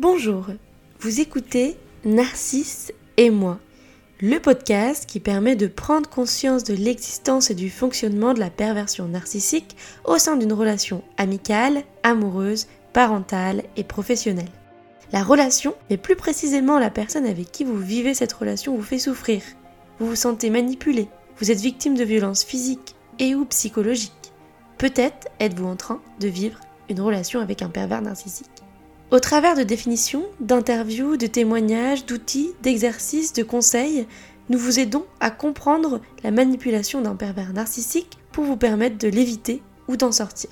Bonjour, vous écoutez Narcisse et moi, le podcast qui permet de prendre conscience de l'existence et du fonctionnement de la perversion narcissique au sein d'une relation amicale, amoureuse, parentale et professionnelle. La relation, mais plus précisément la personne avec qui vous vivez cette relation vous fait souffrir. Vous vous sentez manipulé, vous êtes victime de violences physiques et ou psychologiques. Peut-être êtes-vous en train de vivre une relation avec un pervers narcissique. Au travers de définitions, d'interviews, de témoignages, d'outils, d'exercices, de conseils, nous vous aidons à comprendre la manipulation d'un pervers narcissique pour vous permettre de l'éviter ou d'en sortir.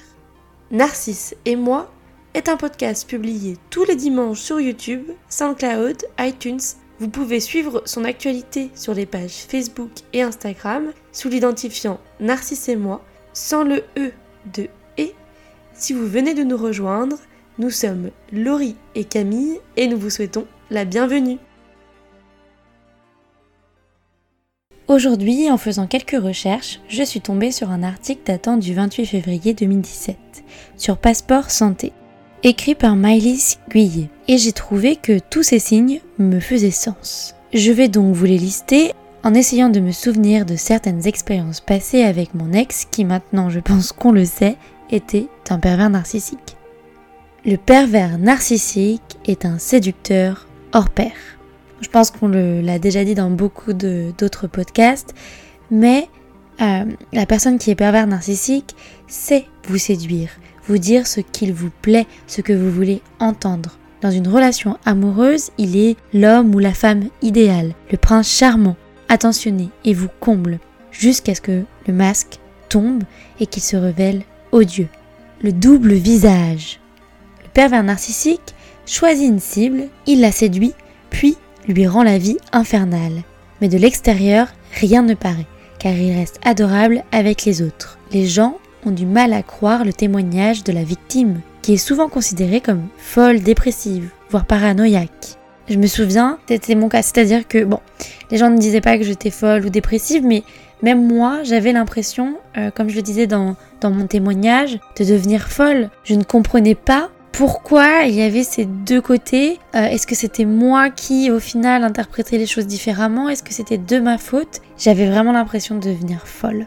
Narcisse et moi est un podcast publié tous les dimanches sur YouTube, SoundCloud, iTunes. Vous pouvez suivre son actualité sur les pages Facebook et Instagram sous l'identifiant Narcisse et moi sans le E de et. Si vous venez de nous rejoindre, nous sommes Laurie et Camille et nous vous souhaitons la bienvenue. Aujourd'hui, en faisant quelques recherches, je suis tombée sur un article datant du 28 février 2017 sur Passeport Santé, écrit par Maëlys Guyet, et j'ai trouvé que tous ces signes me faisaient sens. Je vais donc vous les lister en essayant de me souvenir de certaines expériences passées avec mon ex qui maintenant je pense qu'on le sait était un pervers narcissique. Le pervers narcissique est un séducteur hors pair. Je pense qu'on l'a déjà dit dans beaucoup d'autres podcasts, mais euh, la personne qui est pervers narcissique sait vous séduire, vous dire ce qu'il vous plaît, ce que vous voulez entendre. Dans une relation amoureuse, il est l'homme ou la femme idéal, le prince charmant, attentionné et vous comble, jusqu'à ce que le masque tombe et qu'il se révèle odieux. Le double visage pervers narcissique choisit une cible, il la séduit, puis lui rend la vie infernale. Mais de l'extérieur, rien ne paraît, car il reste adorable avec les autres. Les gens ont du mal à croire le témoignage de la victime, qui est souvent considérée comme folle, dépressive, voire paranoïaque. Je me souviens, c'était mon cas, c'est-à-dire que, bon, les gens ne disaient pas que j'étais folle ou dépressive, mais même moi, j'avais l'impression, euh, comme je le disais dans, dans mon témoignage, de devenir folle. Je ne comprenais pas pourquoi il y avait ces deux côtés. Euh, est-ce que c'était moi qui, au final, interprétais les choses différemment? Est-ce que c'était de ma faute? J'avais vraiment l'impression de devenir folle.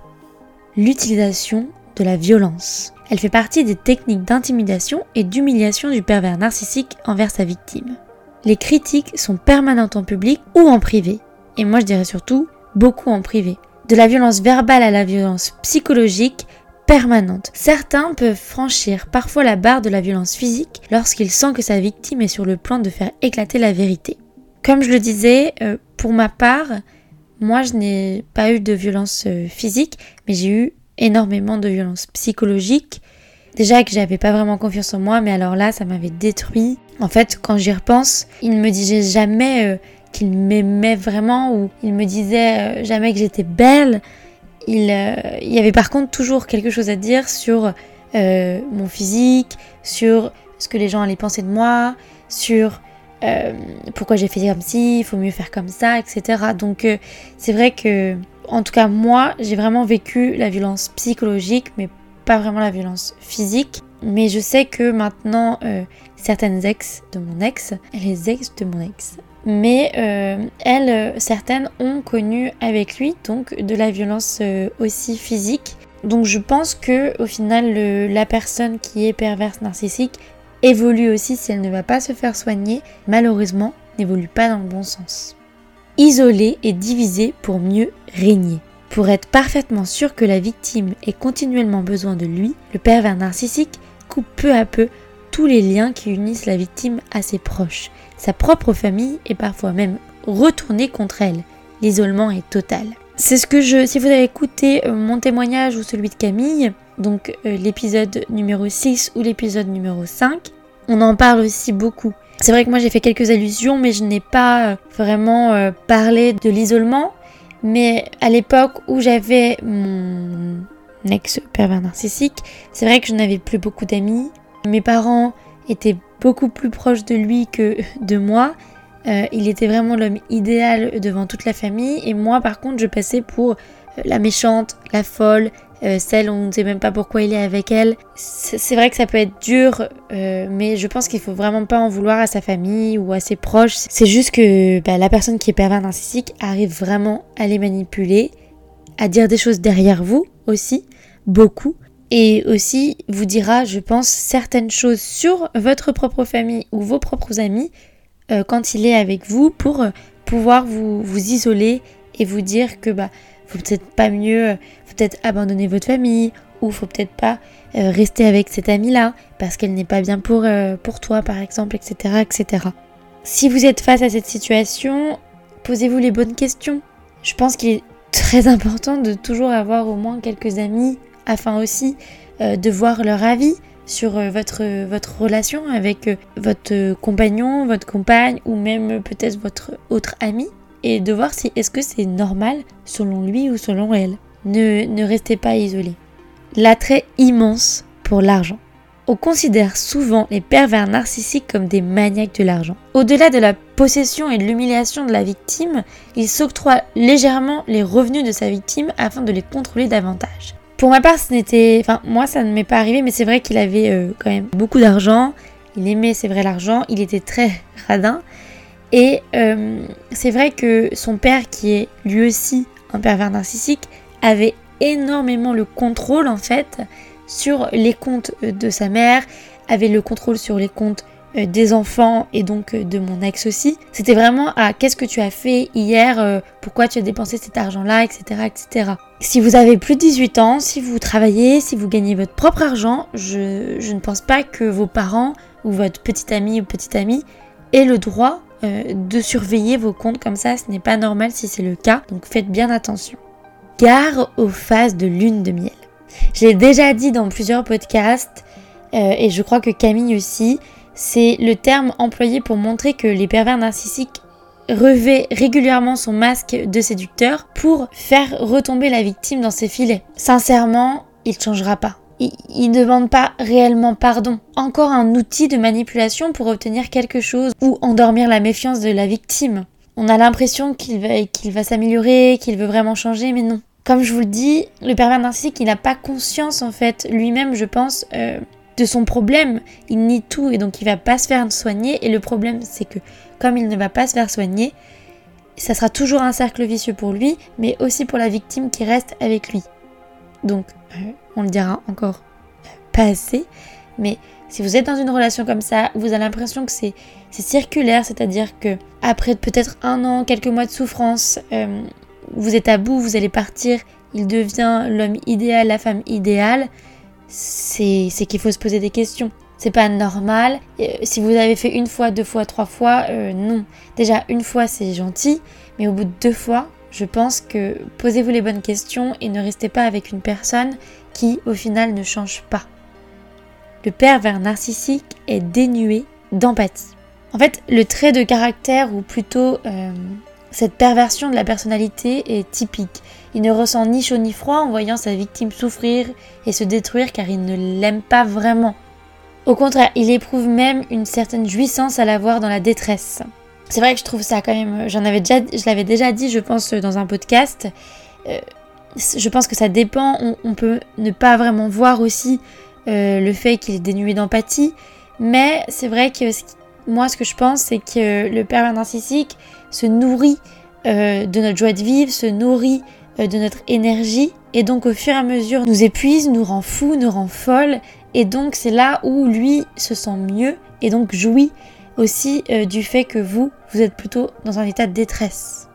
L'utilisation de la violence. Elle fait partie des techniques d'intimidation et d'humiliation du pervers narcissique envers sa victime. Les critiques sont permanentes en public ou en privé. Et moi je dirais surtout beaucoup en privé. De la violence verbale à la violence psychologique, permanente. Certains peuvent franchir parfois la barre de la violence physique lorsqu'ils sentent que sa victime est sur le point de faire éclater la vérité. Comme je le disais, euh, pour ma part, moi je n'ai pas eu de violence euh, physique, mais j'ai eu énormément de violence psychologique. Déjà que j'avais pas vraiment confiance en moi, mais alors là, ça m'avait détruit. En fait, quand j'y repense, il ne me disait jamais euh, qu'il m'aimait vraiment ou il me disait jamais que j'étais belle. Euh, il, y avait par contre toujours quelque chose à dire sur euh, mon physique, sur ce que les gens allaient penser de moi, sur euh, pourquoi j'ai fait comme ci, il faut mieux faire comme ça, etc. Donc c'est vrai que, en tout cas moi, j'ai vraiment vécu la violence psychologique, mais pas vraiment la violence physique. Mais je sais que maintenant, certaines ex de mon ex, les ex de mon ex, mais euh, elles, certaines ont connu avec lui donc de la violence euh, aussi physique. Donc je pense que au final la personne qui est perverse narcissique évolue aussi si elle ne va pas se faire soigner, malheureusement n'évolue pas dans le bon sens. Isoler et diviser pour mieux régner. Pour être parfaitement sûr que la victime ait continuellement besoin de lui, le pervers narcissique coupe peu à peu tous les liens qui unissent la victime à ses proches sa propre famille est parfois même retournée contre elle. L'isolement est total. C'est ce que je, si vous avez écouté euh, mon témoignage ou celui de Camille, donc euh, l'épisode numéro 6 ou l'épisode numéro 5, on en parle aussi beaucoup. C'est vrai que moi j'ai fait quelques allusions, mais je n'ai pas euh, vraiment parlé de l'isolement. Mais à l'époque où j'avais mon ex-pervers narcissique, c'est vrai que je n'avais plus beaucoup d'amis. Mes parents étaient beaucoup plus proche de lui que de moi. Euh, il était vraiment l'homme idéal devant toute la famille et moi par contre je passais pour euh, la méchante, la folle, euh, celle on ne sait même pas pourquoi il est avec elle. C'est vrai que ça peut être dur, mais je pense qu'il faut vraiment pas en vouloir à sa famille ou à ses proches. C'est juste que bah, la personne qui est pervers narcissique arrive vraiment à les manipuler, à dire des choses derrière vous aussi, beaucoup, et aussi vous dira, je pense, certaines choses sur votre propre famille ou vos propres amis euh, quand il est avec vous pour pouvoir vous, vous isoler et vous dire que bah faut peut-être pas mieux, faut peut-être abandonner votre famille ou faut peut-être pas euh, rester avec cette amie là parce qu'elle n'est pas bien pour, euh, pour toi par exemple, etc., etc. Si vous êtes face à cette situation, posez-vous les bonnes questions. Je pense qu'il est très important de toujours avoir au moins quelques amis afin aussi euh, de voir leur avis sur votre, votre relation avec votre compagnon, votre compagne ou même peut-être votre autre ami et de voir si est-ce que c'est normal selon lui ou selon elle. Ne, ne restez pas isolé. L'attrait immense pour l'argent. On considère souvent les pervers narcissiques comme des maniaques de l'argent. Au-delà de la possession et de l'humiliation de la victime, il s'octroie légèrement les revenus de sa victime afin de les contrôler davantage. Pour ma part, ce n'était, enfin moi ça ne m'est pas arrivé, mais c'est vrai qu'il avait euh, quand même beaucoup d'argent. Il aimait, c'est vrai, l'argent. Il était très radin. Et euh, c'est vrai que son père, qui est lui aussi un pervers narcissique, avait énormément le contrôle en fait sur les comptes de sa mère, avait le contrôle sur les comptes euh, des enfants et donc euh, de mon ex aussi. C'était vraiment à qu'est-ce que tu as fait hier, pourquoi tu as dépensé cet argent-là, etc., etc. Si vous avez plus de 18 ans, si vous travaillez, si vous gagnez votre propre argent, je, je ne pense pas que vos parents ou votre petit ami ou petite amie aient le droit euh, de surveiller vos comptes comme ça, ce n'est pas normal si c'est le cas, donc faites bien attention. Gare aux phases de lune de miel. Je l'ai déjà dit dans plusieurs podcasts, euh, et je crois que Camille aussi, c'est le terme employé pour montrer que les pervers narcissiques revêt régulièrement son masque de séducteur pour faire retomber la victime dans ses filets. Sincèrement, il ne changera pas il ne demande pas réellement pardon. Encore un outil de manipulation pour obtenir quelque chose ou endormir la méfiance de la victime. On a l'impression qu'il va, va s'améliorer, qu'il veut vraiment changer, mais non. Comme je vous le dis, le pervers narcissique, il n'a pas conscience en fait, lui-même, je pense, euh, de son problème. Il nie tout et donc il va pas se faire soigner. Et le problème, c'est que comme il ne va pas se faire soigner, ça sera toujours un cercle vicieux pour lui, mais aussi pour la victime qui reste avec lui. Donc, euh, on le dira encore pas assez, mais si vous êtes dans une relation comme ça, vous avez l'impression que c'est circulaire, c'est-à-dire que après peut-être un an, quelques mois de souffrance, euh, vous êtes à bout, vous allez partir, il devient l'homme idéal, la femme idéale, c'est qu'il faut se poser des questions. C'est pas normal. Euh, si vous avez fait une fois, deux fois, trois fois, non. Déjà une fois c'est gentil, mais au bout de deux fois, je pense que posez-vous les bonnes questions et ne restez pas avec une personne qui au final ne change pas. Le pervers narcissique est dénué d'empathie. En fait, le trait de caractère ou plutôt euh, cette perversion de la personnalité est typique. Il ne ressent ni chaud ni froid en voyant sa victime souffrir et se détruire car il ne l'aime pas vraiment. Au contraire, il éprouve même une certaine jouissance à la voir dans la détresse. C'est vrai que je trouve ça quand même. J'en avais déjà, je l'avais déjà dit, je pense, dans un podcast. Euh, je pense que ça dépend. On, peut ne pas vraiment voir aussi euh, le fait qu'il est dénué d'empathie, mais c'est vrai que moi, ce que je pense, c'est que le pervers narcissique se nourrit euh, de notre joie de vivre, se nourrit de notre énergie, et donc au fur et à mesure nous épuise, nous rend fou, nous rend folle, et donc c'est là où lui se sent mieux et donc jouit aussi euh, du fait que vous, vous êtes plutôt dans un état de détresse.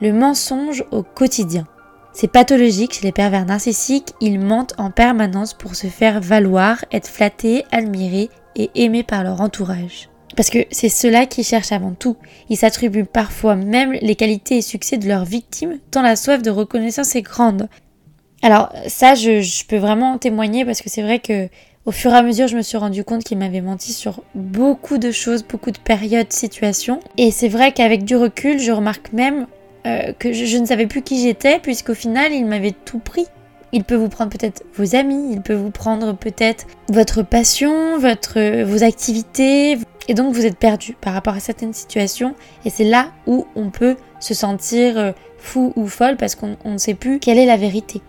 Le mensonge au quotidien. C'est pathologique chez les pervers narcissiques, ils mentent en permanence pour se faire valoir, être flattés, admirés et aimés par leur entourage. Parce que c'est cela qui cherchent avant tout. Ils s'attribuent parfois même les qualités et succès de leurs victimes, tant la soif de reconnaissance est grande. Alors ça, je, peux vraiment témoigner parce que c'est vrai que au fur et à mesure, je me suis rendu compte qu'il m'avait menti sur beaucoup de choses, beaucoup de périodes, situations. Et c'est vrai qu'avec du recul, je remarque même euh, que je, ne savais plus qui j'étais, puisqu'au final, il m'avait tout pris. Il peut vous prendre peut-être vos amis, il peut vous prendre peut-être votre passion, votre, vos activités. Et donc vous êtes perdu par rapport à certaines situations. Et c'est là où on peut se sentir euh, fou ou folle parce qu'on ne sait plus quelle est la vérité.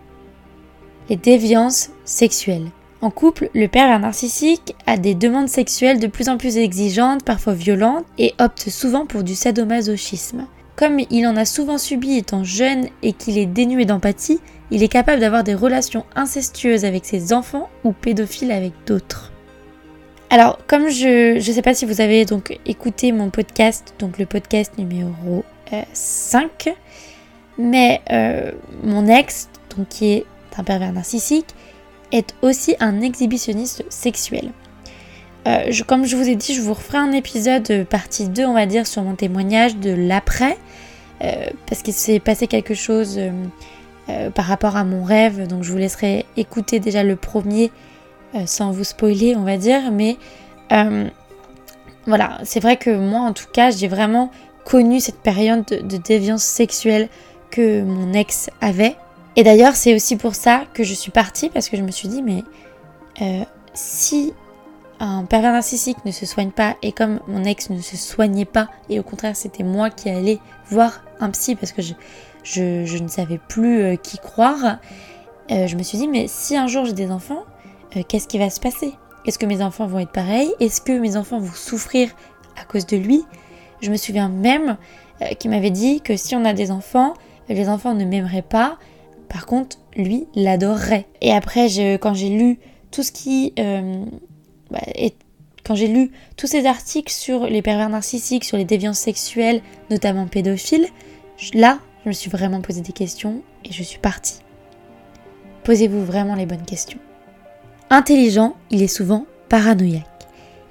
les déviances sexuelles. En couple, le pervers narcissique a des demandes sexuelles de plus en plus exigeantes, parfois violentes, et opte souvent pour du sadomasochisme. Comme il en a souvent subi étant jeune et qu'il est dénué d'empathie, il est capable d'avoir des relations incestueuses avec ses enfants ou pédophiles avec d'autres. Alors, comme je ne sais pas si vous avez donc écouté mon podcast, donc le podcast numéro 5, euh, mais euh, mon ex, donc qui est un pervers narcissique, est aussi un exhibitionniste sexuel. Euh, comme je vous ai dit, je vous referai un épisode partie 2, on va dire, sur mon témoignage de l'après, parce qu'il s'est passé quelque chose par rapport à mon rêve, donc je vous laisserai écouter déjà le premier sans vous spoiler, on va dire, mais voilà, c'est vrai que moi, en tout cas, j'ai vraiment connu cette période de déviance sexuelle que mon ex avait. Et d'ailleurs, c'est aussi pour ça que je suis partie, parce que je me suis dit, mais euh, si un pervers narcissique ne se soigne pas, et comme mon ex ne se soignait pas, et au contraire, c'était moi qui allais voir un psy, parce que je, je, ne savais plus euh, qui croire, euh, je me suis dit, mais si un jour j'ai des enfants, qu'est-ce qui va se passer? Est-ce que mes enfants vont être pareils? Est-ce que mes enfants vont souffrir à cause de lui? Je me souviens même qu'il m'avait dit que si on a des enfants, les enfants ne m'aimeraient pas, par contre, lui l'adorerait. Et après, quand j'ai lu tout ce qui... Euh, bah, quand j'ai lu tous ces articles sur les pervers narcissiques, sur les déviances sexuelles, notamment pédophiles, là, je me suis vraiment posé des questions et je suis partie. Posez-vous vraiment les bonnes questions. Intelligent, il est souvent paranoïaque.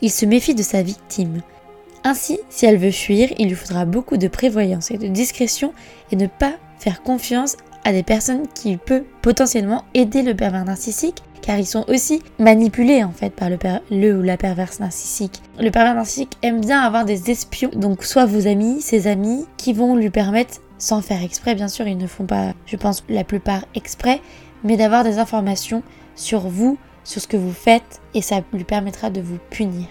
Il se méfie de sa victime. Ainsi, si elle veut fuir, il lui faudra beaucoup de prévoyance et de discrétion et ne pas faire confiance à des personnes qui peuvent potentiellement aider le pervers narcissique car ils sont aussi manipulés en fait par le, ou la perverse narcissique. Le pervers narcissique aime bien avoir des espions, donc soit vos amis, ses amis, qui vont lui permettre, sans faire exprès bien sûr, ils ne font pas, je pense, la plupart exprès, mais d'avoir des informations sur vous, sur ce que vous faites, et ça lui permettra de vous punir.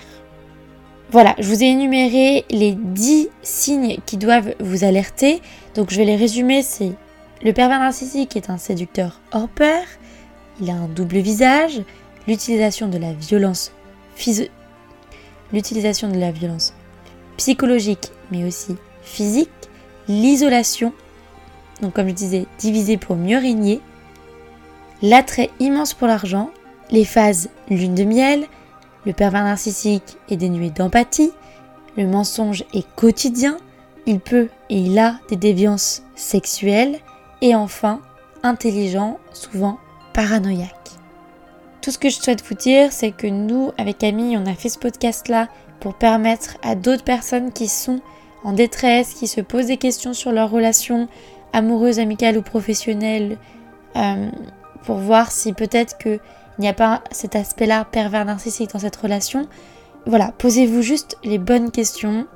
Voilà, je vous ai énuméré les 10 signes qui doivent vous alerter. Donc je vais les résumer, c'est le pervers narcissique est un séducteur hors pair, il a un double visage, l'utilisation de la violence l'utilisation de la violence psychologique mais aussi physique, l'isolation, donc comme je disais, diviser pour mieux régner, l'attrait immense pour l'argent, les phases lune de miel, le pervers narcissique est dénué d'empathie, le mensonge est quotidien, il peut et il a des déviances sexuelles, et enfin, intelligent, souvent paranoïaque. Tout ce que je souhaite vous dire, c'est que nous, avec Camille, on a fait ce podcast-là pour permettre à d'autres personnes qui sont en détresse, qui se posent des questions sur leurs relations amoureuses, amicales ou professionnelles, euh, pour voir si peut-être qu'il n'y a pas cet aspect-là pervers narcissique dans cette relation. Voilà, posez-vous juste les bonnes questions.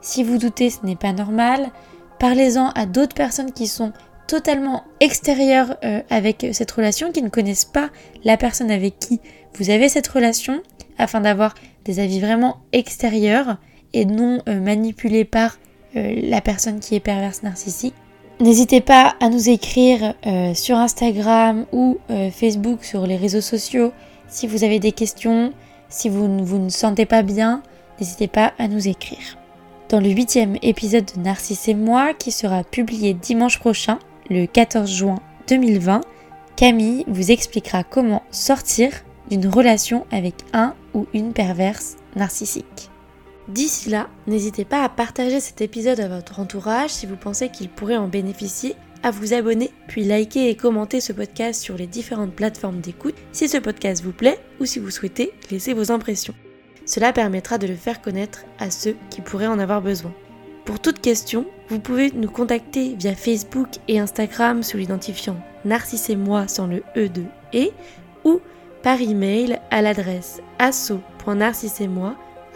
Si vous doutez, ce n'est pas normal. Parlez-en à d'autres personnes qui sont totalement extérieurs euh, avec cette relation, qui ne connaissent pas la personne avec qui vous avez cette relation, afin d'avoir des avis vraiment extérieurs et non euh, manipulés par euh, la personne qui est perverse narcissique. N'hésitez pas à nous écrire sur Instagram ou Facebook, sur les réseaux sociaux, si vous avez des questions, si vous, vous ne sentez pas bien, n'hésitez pas à nous écrire. Dans le huitième épisode de Narcisse et moi, qui sera publié dimanche prochain, le 14 juin 2020, Camille vous expliquera comment sortir d'une relation avec un ou une perverse narcissique. D'ici là, n'hésitez pas à partager cet épisode à votre entourage si vous pensez qu'il pourrait en bénéficier, à vous abonner, puis liker et commenter ce podcast sur les différentes plateformes d'écoute si ce podcast vous plaît ou si vous souhaitez laisser vos impressions. Cela permettra de le faire connaître à ceux qui pourraient en avoir besoin. Pour toute question, vous pouvez nous contacter via Facebook et Instagram sous l'identifiant Narcisse moi sans le E de et ou par email à l'adresse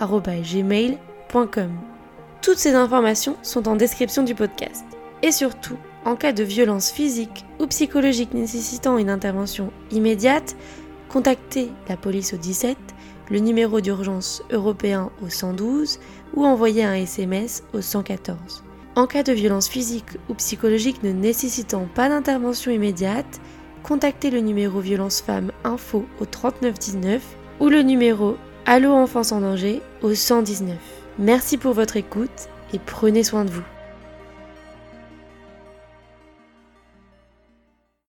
asso.narcissemoi.gmail.com. Toutes ces informations sont en description du podcast. Et surtout, en cas de violence physique ou psychologique nécessitant une intervention immédiate, contactez la police au 17 le numéro d'urgence européen au 112 ou envoyer un SMS au 114. En cas de violence physique ou psychologique ne nécessitant pas d'intervention immédiate, contactez le numéro Violence Femmes Info au 3919 ou le numéro Allo Enfance en danger au 119. Merci pour votre écoute et prenez soin de vous.